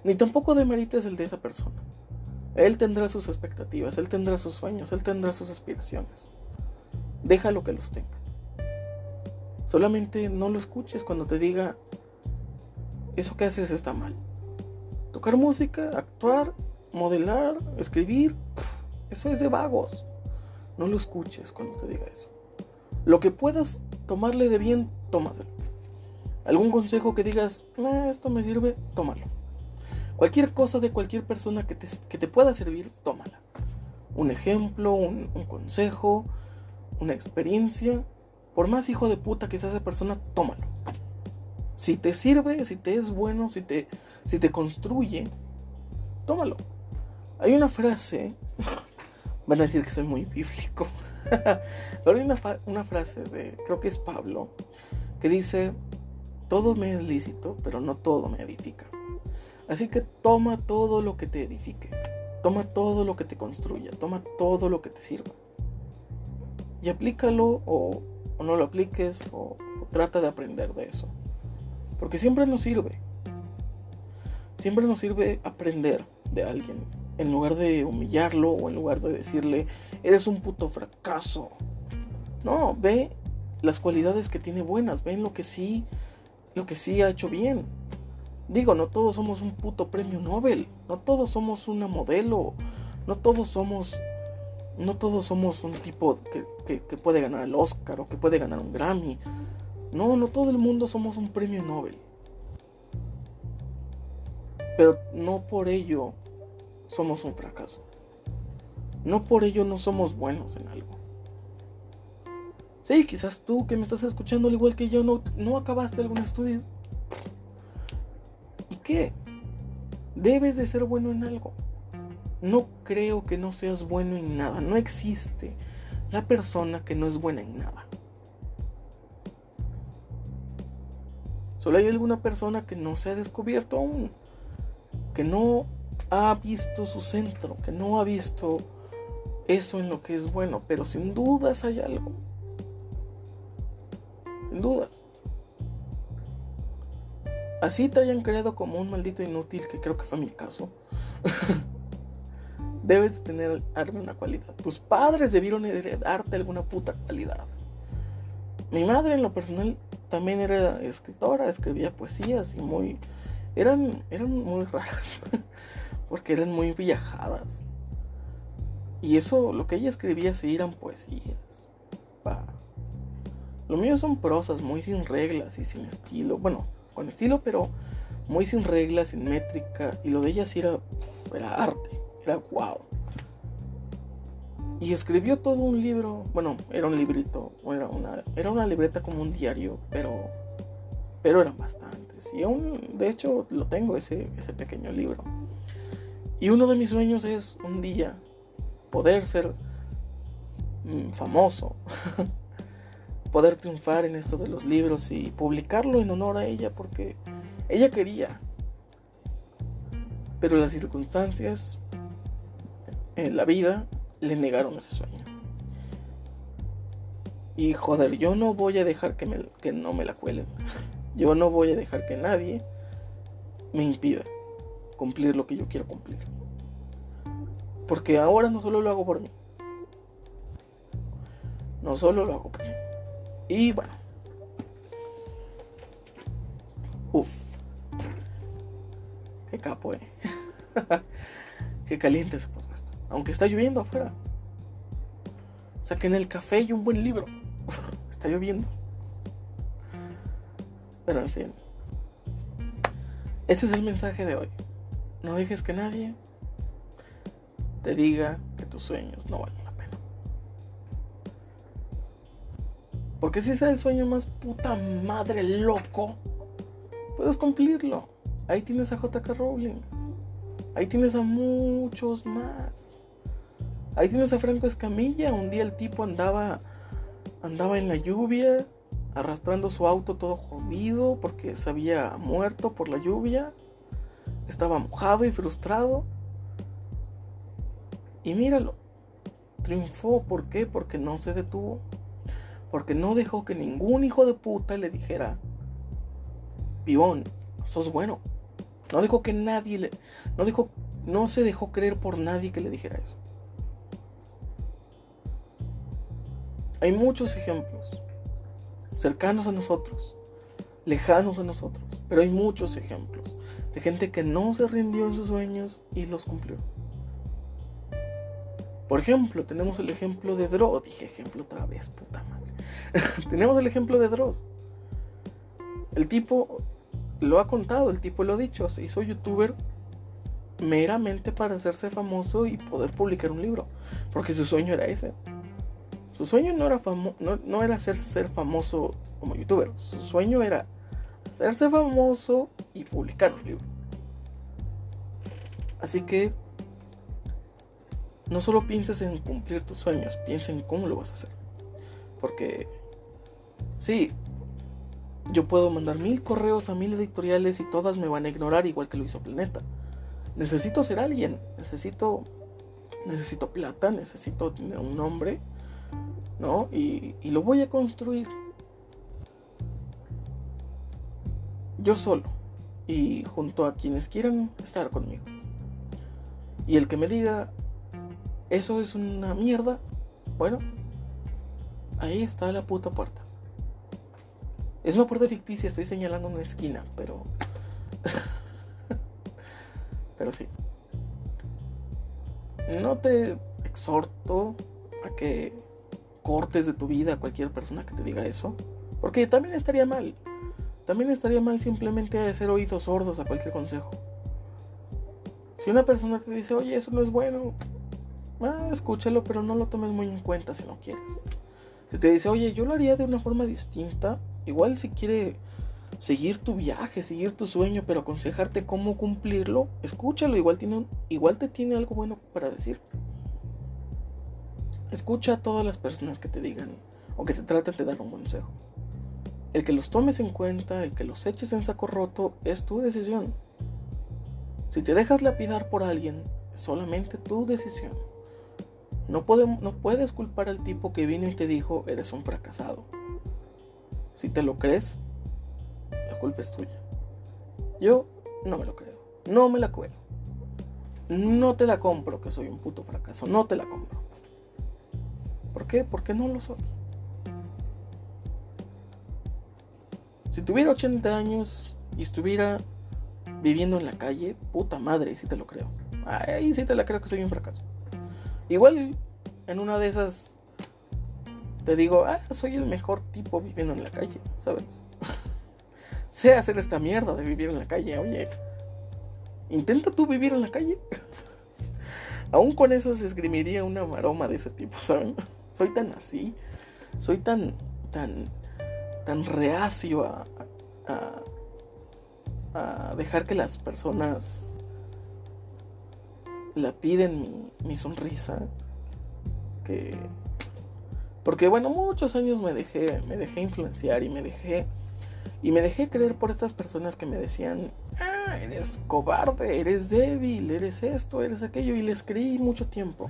Speaker 1: Ni tampoco demerites el de esa persona. Él tendrá sus expectativas, él tendrá sus sueños, él tendrá sus aspiraciones. Déjalo que los tenga. Solamente no lo escuches cuando te diga, eso que haces está mal. Tocar música, actuar, modelar, escribir, eso es de vagos. No lo escuches cuando te diga eso. Lo que puedas tomarle de bien, tómaselo. Algún consejo que digas, esto me sirve, tómalo. Cualquier cosa de cualquier persona que te, pueda servir, tómala. Un ejemplo, un, consejo, una experiencia. Por más hijo de puta que sea esa persona, tómalo. Si te sirve, si te es bueno, si te, si te construye, tómalo. Hay una frase, van a decir que soy muy bíblico, pero hay una, una frase de, creo que es Pablo, que dice, todo me es lícito, pero no todo me edifica. Así que toma todo lo que te edifique, toma todo lo que te construya, toma todo lo que te sirva. Y aplícalo o, no lo apliques o, o trata de aprender de eso. Porque siempre nos sirve. Siempre nos sirve aprender de alguien. En lugar de humillarlo o en lugar de decirle, eres un puto fracaso. No, ve las cualidades que tiene buenas, ve lo que sí, lo que sí ha hecho bien. Digo, no todos somos un puto premio Nobel, no todos somos una modelo, no todos somos, no todos somos un tipo que, que, puede ganar el Oscar o que puede ganar un Grammy. No, no todo el mundo somos un premio Nobel. Pero no por ello somos un fracaso. No por ello no somos buenos en algo. Sí, quizás tú que me estás escuchando al igual que yo no, no acabaste algún estudio qué? Debes de ser bueno en algo. No creo que no seas bueno en nada. No existe la persona que no es buena en nada. Solo hay alguna persona que no se ha descubierto aún. Que no ha visto su centro. Que no ha visto eso en lo que es bueno. Pero sin dudas hay algo. Sin dudas así te hayan creado como un maldito inútil, que creo que fue mi caso, debes de tener alguna cualidad. Tus padres debieron heredarte alguna puta cualidad. Mi madre en lo personal también era escritora, escribía poesías y muy... Eran, eran muy raras, porque eran muy viajadas. Y eso, lo que ella escribía sí eran poesías. Lo mío son prosas muy sin reglas y sin estilo. Bueno, con estilo, pero muy sin reglas, sin métrica. Y lo de ella sí era, era arte, era wow. Y escribió todo un libro, bueno, era un librito, era una, era una libreta como un diario, pero, pero eran bastantes. Y aún, de hecho, lo tengo ese, ese pequeño libro. Y uno de mis sueños es un día poder ser mm, famoso. poder triunfar en esto de los libros y publicarlo en honor a ella porque ella quería. Pero las circunstancias en la vida le negaron ese sueño. Y joder, yo no voy a dejar que, me, que no me la cuelen. Yo no voy a dejar que nadie me impida cumplir lo que yo quiero cumplir. Porque ahora no solo lo hago por mí. No solo lo hago por mí. Y bueno. Uf. Qué capo, eh. Qué caliente se puso esto. aunque está lloviendo afuera. Saquen el café y un buen libro. está lloviendo. Pero en fin. Este es el mensaje de hoy. No dejes que nadie te diga que tus sueños no valen Porque si es el sueño más puta madre loco, puedes cumplirlo. Ahí tienes a JK Rowling. Ahí tienes a muchos más. Ahí tienes a Franco Escamilla. Un día el tipo andaba andaba en la lluvia, arrastrando su auto todo jodido porque se había muerto por la lluvia. Estaba mojado y frustrado. Y míralo, triunfó. ¿Por qué? Porque no se detuvo. Porque no dejó que ningún hijo de puta le dijera, pibón, sos bueno. No dejó que nadie le... No, dejó, no se dejó creer por nadie que le dijera eso. Hay muchos ejemplos cercanos a nosotros, lejanos a nosotros, pero hay muchos ejemplos de gente que no se rindió en sus sueños y los cumplió. Por ejemplo, tenemos el ejemplo de Dross. Dije ejemplo otra vez, puta madre. tenemos el ejemplo de Dross. El tipo lo ha contado, el tipo lo ha dicho. Se hizo youtuber meramente para hacerse famoso y poder publicar un libro. Porque su sueño era ese. Su sueño no era, no, no era ser, ser famoso como youtuber. Su sueño era hacerse famoso y publicar un libro. Así que no solo pienses en cumplir tus sueños, piensa en cómo lo vas a hacer. Porque, sí, yo puedo mandar mil correos a mil editoriales y todas me van a ignorar igual que lo hizo Planeta. Necesito ser alguien, necesito, necesito plata, necesito tener un nombre, ¿no? Y, y lo voy a construir. Yo solo y junto a quienes quieran estar conmigo. Y el que me diga, eso es una mierda. Bueno, ahí está la puta puerta. Es una puerta ficticia, estoy señalando una esquina, pero... pero sí. No te exhorto a que cortes de tu vida a cualquier persona que te diga eso. Porque también estaría mal. También estaría mal simplemente hacer oídos sordos a cualquier consejo. Si una persona te dice, oye, eso no es bueno, ah, escúchalo, pero no lo tomes muy en cuenta si no quieres. Si te dice, oye, yo lo haría de una forma distinta, igual si quiere seguir tu viaje, seguir tu sueño, pero aconsejarte cómo cumplirlo, escúchalo, igual, tiene, igual te tiene algo bueno para decir. Escucha a todas las personas que te digan o que te traten de dar un consejo. El que los tomes en cuenta, el que los eches en saco roto, es tu decisión. Si te dejas lapidar por alguien, es solamente tu decisión. No, no puedes culpar al tipo que vino y te dijo eres un fracasado. Si te lo crees, la culpa es tuya. Yo no me lo creo. No me la cuelo. No te la compro que soy un puto fracaso. No te la compro. ¿Por qué? Porque no lo soy. Si tuviera 80 años y estuviera viviendo en la calle, puta madre, si te lo creo. Ahí sí te la creo que soy un fracaso. Igual en una de esas te digo, ah, soy el mejor tipo viviendo en la calle, ¿sabes? sé hacer esta mierda de vivir en la calle, oye. Intenta tú vivir en la calle. Aún con eso se esgrimiría una maroma de ese tipo, ¿saben? Soy tan así, soy tan, tan, tan reacio a, a, a dejar que las personas la piden mi, mi sonrisa. Que. Porque bueno, muchos años me dejé, me dejé influenciar y me dejé. Y me dejé creer por estas personas que me decían, ah, eres cobarde, eres débil, eres esto, eres aquello. Y les creí mucho tiempo.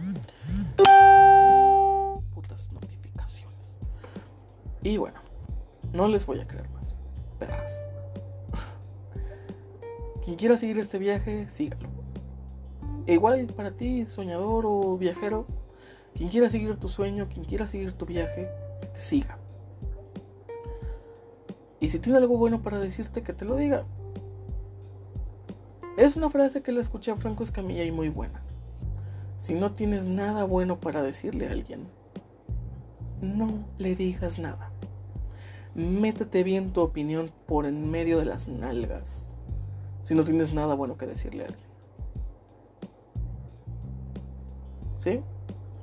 Speaker 1: putas notificaciones. Y bueno, no les voy a creer más. Perras. Quien quiera seguir este viaje, sígalo igual para ti, soñador o viajero, quien quiera seguir tu sueño, quien quiera seguir tu viaje, te siga. Y si tiene algo bueno para decirte, que te lo diga. Es una frase que la escuché a Franco Escamilla y muy buena. Si no tienes nada bueno para decirle a alguien, no le digas nada. Métete bien tu opinión por en medio de las nalgas. Si no tienes nada bueno que decirle a alguien. ¿Sí?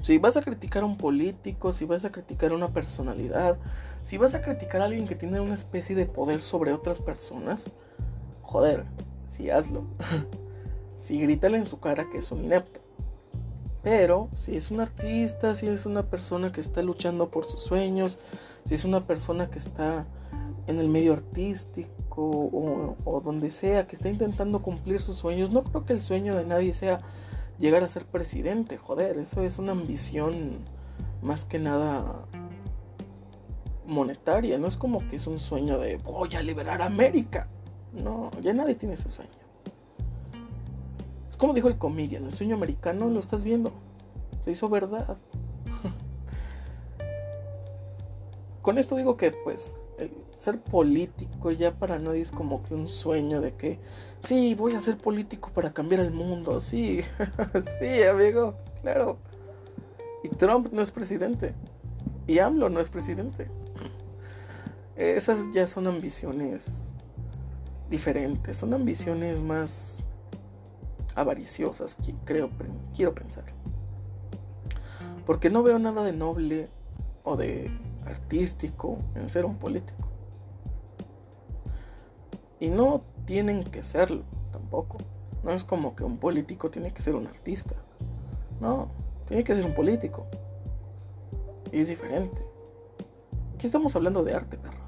Speaker 1: Si vas a criticar a un político, si vas a criticar a una personalidad, si vas a criticar a alguien que tiene una especie de poder sobre otras personas, joder, sí hazlo. sí grítale en su cara que es un inepto. Pero si es un artista, si es una persona que está luchando por sus sueños, si es una persona que está en el medio artístico o, donde sea, que está intentando cumplir sus sueños, no creo que el sueño de nadie sea llegar a ser presidente, joder, eso es una ambición más que nada monetaria, no es como que es un sueño de voy a liberar a América. No, ya nadie tiene ese sueño. Es como dijo el comedian, el sueño americano lo estás viendo. Se hizo verdad. Con esto digo que pues el ser político ya para nadie es como que un sueño de que sí, voy a ser político para cambiar el mundo. Sí, sí, amigo, claro. Y Trump no es presidente. Y AMLO no es presidente. Esas ya son ambiciones diferentes, son ambiciones más avariciosas, creo, quiero pensar. Porque no veo nada de noble o de artístico en ser un político. Y no tienen que serlo tampoco. No es como que un político tiene que ser un artista. No, tiene que ser un político. Y es diferente. Aquí estamos hablando de arte, perro.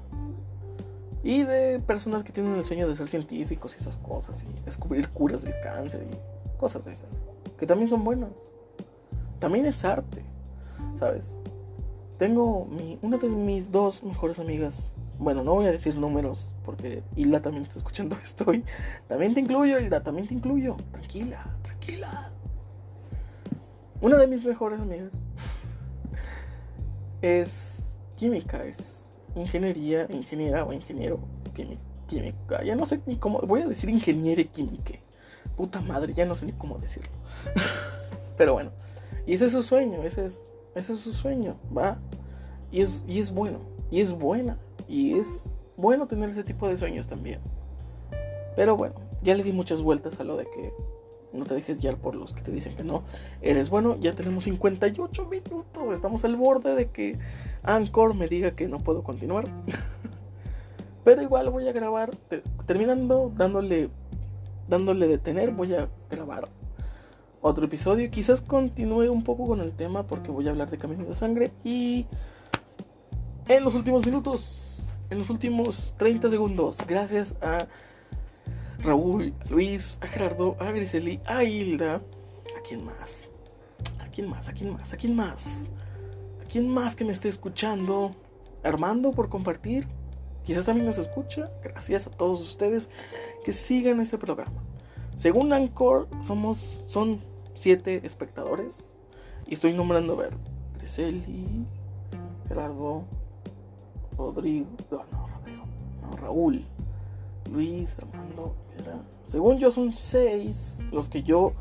Speaker 1: Y de personas que tienen el sueño de ser científicos y esas cosas. Y descubrir curas del cáncer y cosas de esas. Que también son buenas. También es arte. ¿Sabes? Tengo mi, una de mis dos mejores amigas. Bueno, no voy a decir números porque Hilda también está escuchando esto. También te incluyo, Hilda, también te incluyo. Tranquila, tranquila. Una de mis mejores amigas es química, es ingeniería, ingeniera o ingeniero química. Ya no sé ni cómo. Voy a decir ingeniero química. Puta madre, ya no sé ni cómo decirlo. Pero bueno, y ese es su sueño, ese es ese es su sueño, va. Y es, y es bueno, y es buena, y es bueno tener ese tipo de sueños también. Pero bueno, ya le di muchas vueltas a lo de que no te dejes guiar por los que te dicen que no. Eres bueno, ya tenemos 58 minutos. Estamos al borde de que Anchor me diga que no puedo continuar. Pero igual voy a grabar, terminando dándole dándole detener, voy a grabar otro episodio. Quizás continúe un poco con el tema porque voy a hablar de Camino de Sangre. Y en los últimos minutos, en los últimos 30 segundos, gracias a Raúl, a Luis, a Gerardo, a Griseli, a Hilda. ¿A quién más? ¿A quién más? ¿A quién más? ¿A quién más? ¿A quién más que me esté escuchando? Armando por compartir. Quizás también nos escucha. Gracias a todos ustedes que sigan este programa. Según Anchor, somos, son siete espectadores. Y estoy nombrando, a ver, Griseli, Gerardo, Rodrigo, no, no, Raúl, Luis, Armando, según yo son seis los que yo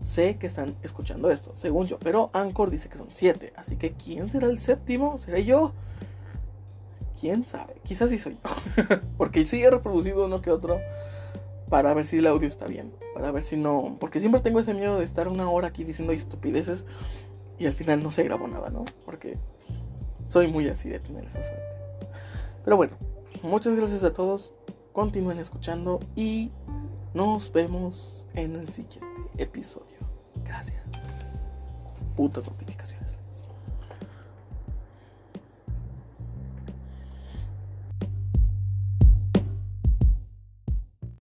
Speaker 1: sé que están escuchando esto, según yo, pero Anchor dice que son siete, así que ¿quién será el séptimo? ¿Seré yo? ¿Quién sabe? Quizás sí soy yo, porque sí he reproducido uno que otro para ver si el audio está bien, para ver si no, porque siempre tengo ese miedo de estar una hora aquí diciendo estupideces y al final no se grabó nada, ¿no? Porque soy muy así de tener esa suerte. Pero bueno, muchas gracias a todos, continúen escuchando y nos vemos en el siguiente episodio. Gracias. Putas notificaciones.